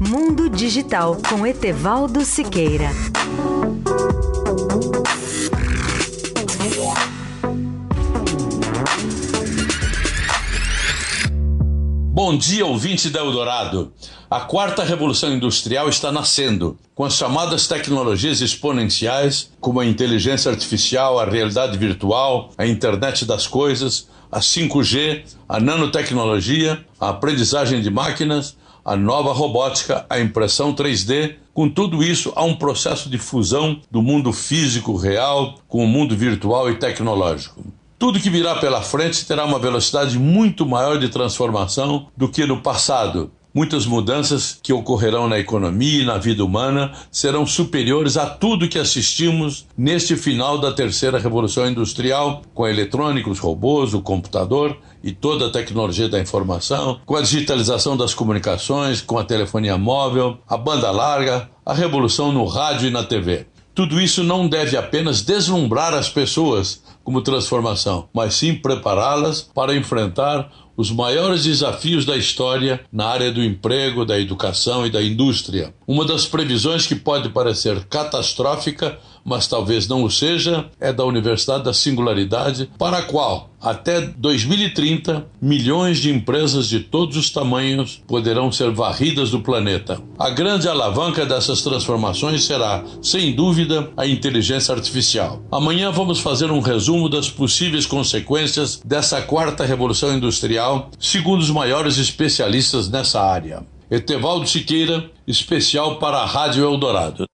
Mundo Digital com Etevaldo Siqueira. Bom dia, ouvinte da Eldorado. A quarta revolução industrial está nascendo, com as chamadas tecnologias exponenciais, como a inteligência artificial, a realidade virtual, a internet das coisas, a 5G, a nanotecnologia, a aprendizagem de máquinas, a nova robótica, a impressão 3D. Com tudo isso, há um processo de fusão do mundo físico real com o mundo virtual e tecnológico. Tudo que virá pela frente terá uma velocidade muito maior de transformação do que no passado. Muitas mudanças que ocorrerão na economia e na vida humana serão superiores a tudo que assistimos neste final da terceira revolução industrial, com eletrônicos, robôs, o computador e toda a tecnologia da informação, com a digitalização das comunicações, com a telefonia móvel, a banda larga, a revolução no rádio e na TV. Tudo isso não deve apenas deslumbrar as pessoas como transformação, mas sim prepará-las para enfrentar os maiores desafios da história na área do emprego, da educação e da indústria. Uma das previsões que pode parecer catastrófica, mas talvez não o seja, é da Universidade da Singularidade, para a qual, até 2030, milhões de empresas de todos os tamanhos poderão ser varridas do planeta. A grande alavanca dessas transformações será, sem dúvida, a inteligência artificial. Amanhã vamos fazer um resumo das possíveis consequências dessa quarta revolução industrial segundo os maiores especialistas nessa área. Etevaldo Siqueira, especial para a Rádio Eldorado.